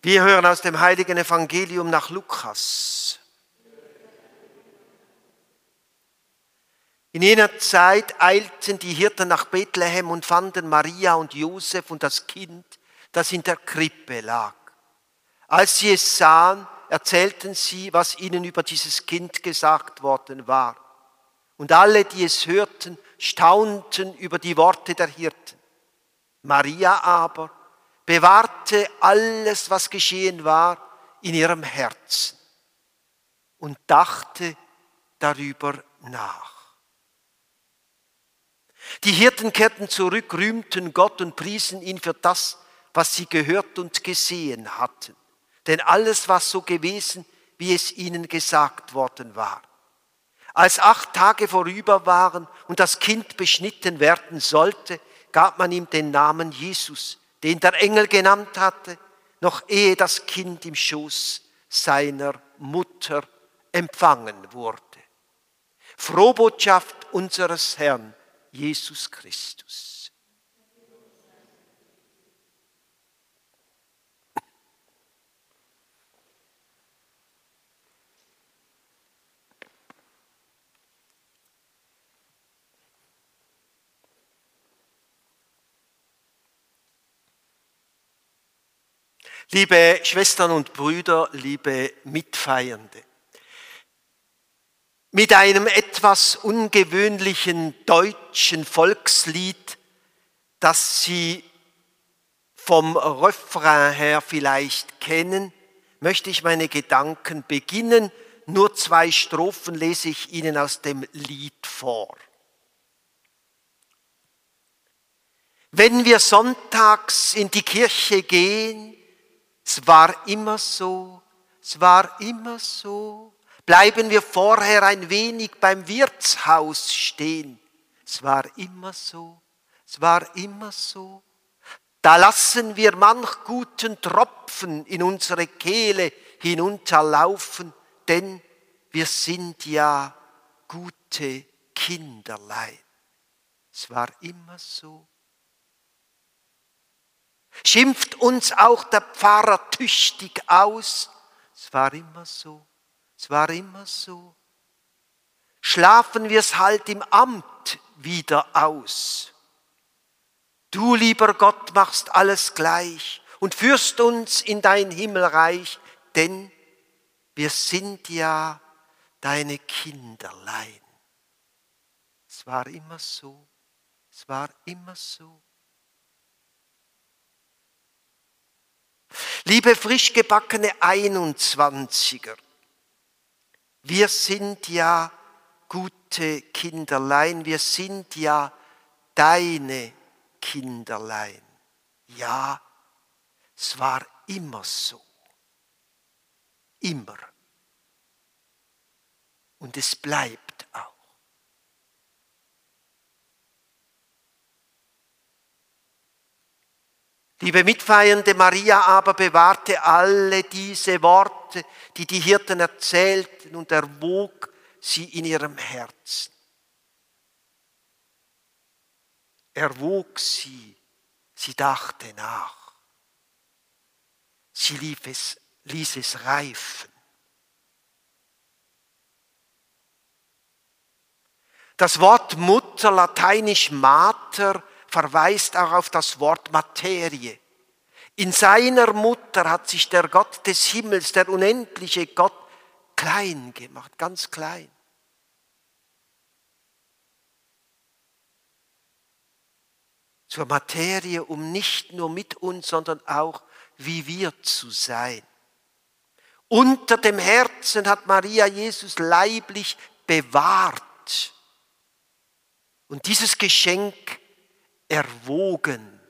Wir hören aus dem heiligen Evangelium nach Lukas. In jener Zeit eilten die Hirten nach Bethlehem und fanden Maria und Josef und das Kind, das in der Krippe lag. Als sie es sahen, erzählten sie, was ihnen über dieses Kind gesagt worden war. Und alle, die es hörten, staunten über die Worte der Hirten. Maria aber bewahrte alles, was geschehen war, in ihrem Herzen und dachte darüber nach. Die Hirten kehrten zurück, rühmten Gott und priesen ihn für das, was sie gehört und gesehen hatten. Denn alles war so gewesen, wie es ihnen gesagt worden war. Als acht Tage vorüber waren und das Kind beschnitten werden sollte, gab man ihm den Namen Jesus, den der Engel genannt hatte, noch ehe das Kind im Schoß seiner Mutter empfangen wurde. Frohbotschaft unseres Herrn Jesus Christus. Liebe Schwestern und Brüder, liebe Mitfeiernde, mit einem etwas ungewöhnlichen deutschen Volkslied, das Sie vom Refrain her vielleicht kennen, möchte ich meine Gedanken beginnen. Nur zwei Strophen lese ich Ihnen aus dem Lied vor. Wenn wir sonntags in die Kirche gehen, es war immer so, es war immer so. Bleiben wir vorher ein wenig beim Wirtshaus stehen. Es war immer so, es war immer so. Da lassen wir manch guten Tropfen in unsere Kehle hinunterlaufen, denn wir sind ja gute Kinderlein. Es war immer so. Schimpft uns auch der Pfarrer tüchtig aus? Es war immer so, es war immer so. Schlafen wir es halt im Amt wieder aus. Du, lieber Gott, machst alles gleich und führst uns in dein Himmelreich, denn wir sind ja deine Kinderlein. Es war immer so, es war immer so. Liebe frisch gebackene 21er, wir sind ja gute Kinderlein, wir sind ja deine Kinderlein. Ja, es war immer so. Immer. Und es bleibt auch. Liebe Mitfeiernde, Maria aber bewahrte alle diese Worte, die die Hirten erzählten und erwog sie in ihrem Herzen. Erwog sie, sie dachte nach. Sie lief es, ließ es reifen. Das Wort Mutter, lateinisch Mater, verweist auch auf das Wort Materie. In seiner Mutter hat sich der Gott des Himmels, der unendliche Gott, klein gemacht, ganz klein. Zur Materie, um nicht nur mit uns, sondern auch wie wir zu sein. Unter dem Herzen hat Maria Jesus leiblich bewahrt. Und dieses Geschenk erwogen.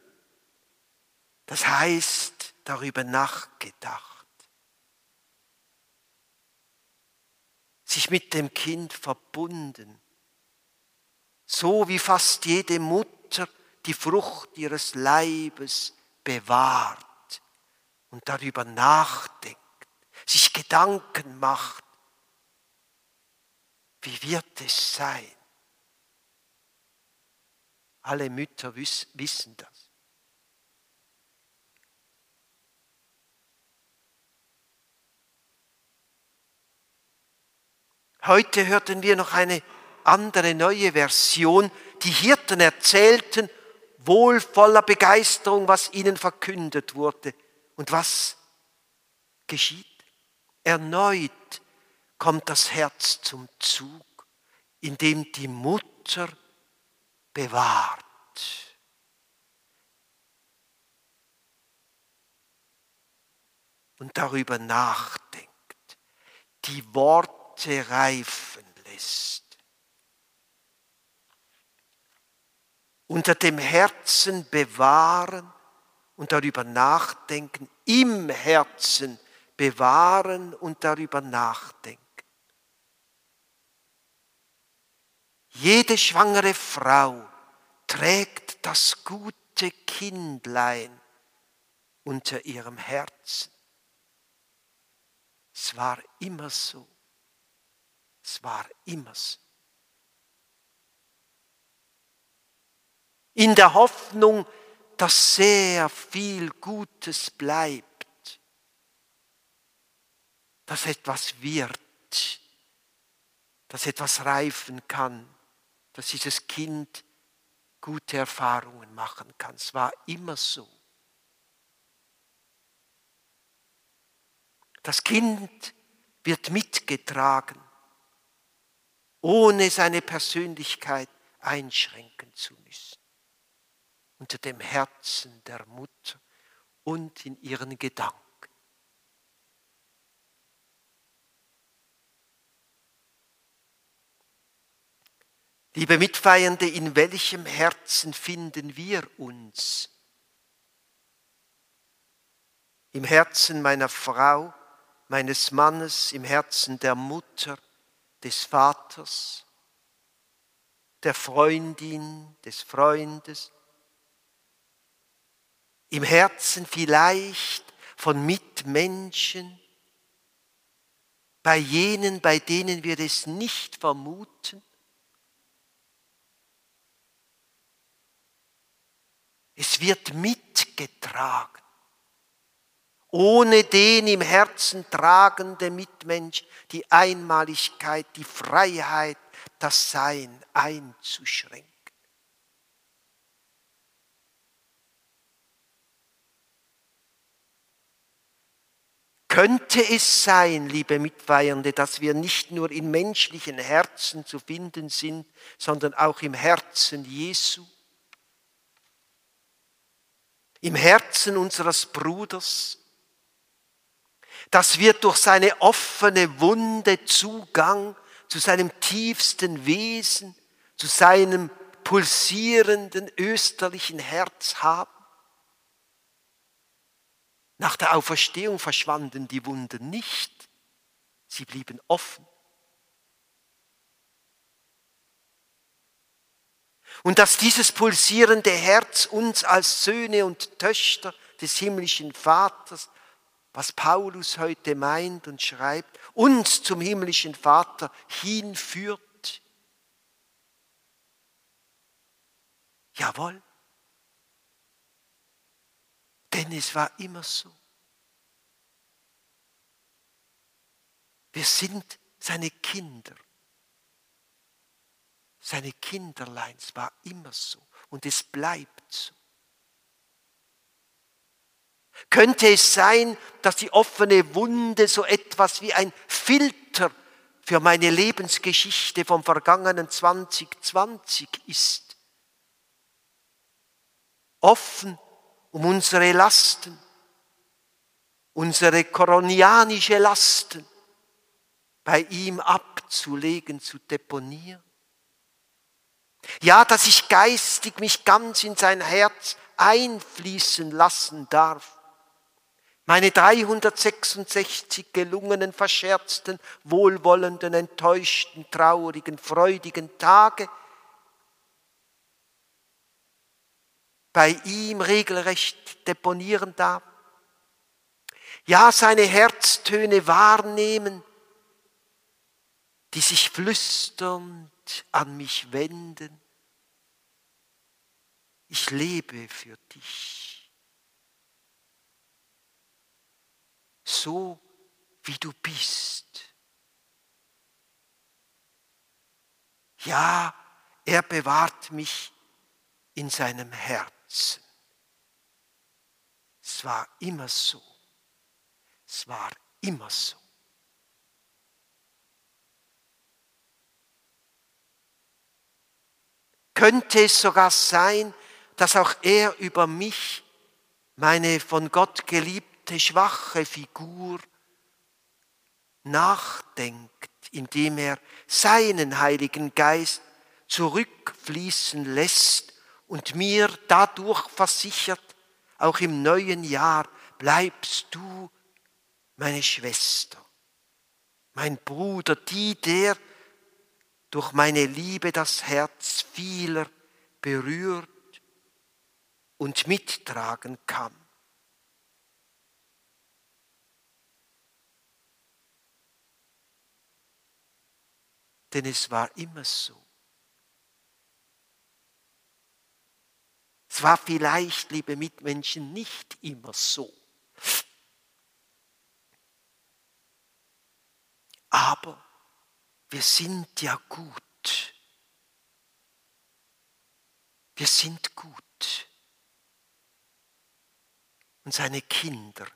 Das heißt, darüber nachgedacht. Sich mit dem Kind verbunden. So wie fast jede Mutter die Frucht ihres Leibes bewahrt und darüber nachdenkt, sich Gedanken macht. Wie wird es sein? Alle Mütter wissen das. Heute hörten wir noch eine andere neue Version. Die Hirten erzählten wohl voller Begeisterung, was ihnen verkündet wurde. Und was geschieht? Erneut kommt das Herz zum Zug, in dem die Mutter bewahrt. Und darüber nachdenkt, die Worte reifen lässt. Unter dem Herzen bewahren und darüber nachdenken, im Herzen bewahren und darüber nachdenken. Jede schwangere Frau trägt das gute Kindlein unter ihrem Herzen. Es war immer so. Es war immer so. In der Hoffnung, dass sehr viel Gutes bleibt, dass etwas wird, dass etwas reifen kann, dass dieses Kind gute Erfahrungen machen kann. Es war immer so. Das Kind wird mitgetragen, ohne seine Persönlichkeit einschränken zu müssen. Unter dem Herzen der Mutter und in ihren Gedanken. Liebe Mitfeiernde, in welchem Herzen finden wir uns? Im Herzen meiner Frau, meines Mannes, im Herzen der Mutter, des Vaters, der Freundin, des Freundes, im Herzen vielleicht von Mitmenschen, bei jenen, bei denen wir es nicht vermuten, Es wird mitgetragen. Ohne den im Herzen tragende Mitmensch die Einmaligkeit, die Freiheit, das Sein einzuschränken. Könnte es sein, liebe Mitweihende, dass wir nicht nur in menschlichen Herzen zu finden sind, sondern auch im Herzen Jesu? Im Herzen unseres Bruders, dass wir durch seine offene Wunde Zugang zu seinem tiefsten Wesen, zu seinem pulsierenden österlichen Herz haben. Nach der Auferstehung verschwanden die Wunden nicht, sie blieben offen. Und dass dieses pulsierende Herz uns als Söhne und Töchter des himmlischen Vaters, was Paulus heute meint und schreibt, uns zum himmlischen Vater hinführt. Jawohl. Denn es war immer so. Wir sind seine Kinder seine Kinderlein. Es war immer so und es bleibt so. Könnte es sein, dass die offene Wunde so etwas wie ein Filter für meine Lebensgeschichte vom vergangenen 2020 ist? Offen um unsere Lasten, unsere koronianische Lasten bei ihm abzulegen, zu deponieren. Ja, dass ich geistig mich ganz in sein Herz einfließen lassen darf. Meine 366 gelungenen, verscherzten, wohlwollenden, enttäuschten, traurigen, freudigen Tage bei ihm regelrecht deponieren darf. Ja, seine Herztöne wahrnehmen, die sich an mich wenden. Ich lebe für dich. So wie du bist. Ja, er bewahrt mich in seinem Herzen. Es war immer so. Es war immer so. Könnte es sogar sein, dass auch er über mich, meine von Gott geliebte schwache Figur, nachdenkt, indem er seinen Heiligen Geist zurückfließen lässt und mir dadurch versichert, auch im neuen Jahr bleibst du meine Schwester, mein Bruder, die, der durch meine Liebe das Herz vieler berührt und mittragen kann. Denn es war immer so. Es war vielleicht, liebe Mitmenschen, nicht immer so. Aber wir sind ja gut. Wir sind gut. Und seine Kinder,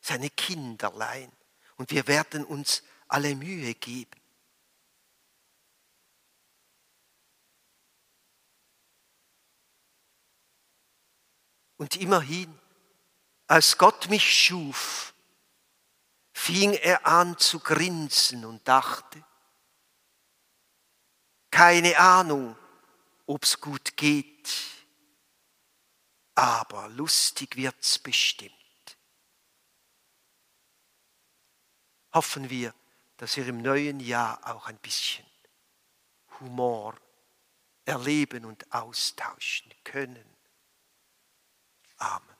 seine Kinderlein. Und wir werden uns alle Mühe geben. Und immerhin, als Gott mich schuf, fing er an zu grinsen und dachte, keine Ahnung, ob's gut geht, aber lustig wird's bestimmt. Hoffen wir, dass wir im neuen Jahr auch ein bisschen Humor erleben und austauschen können. Amen.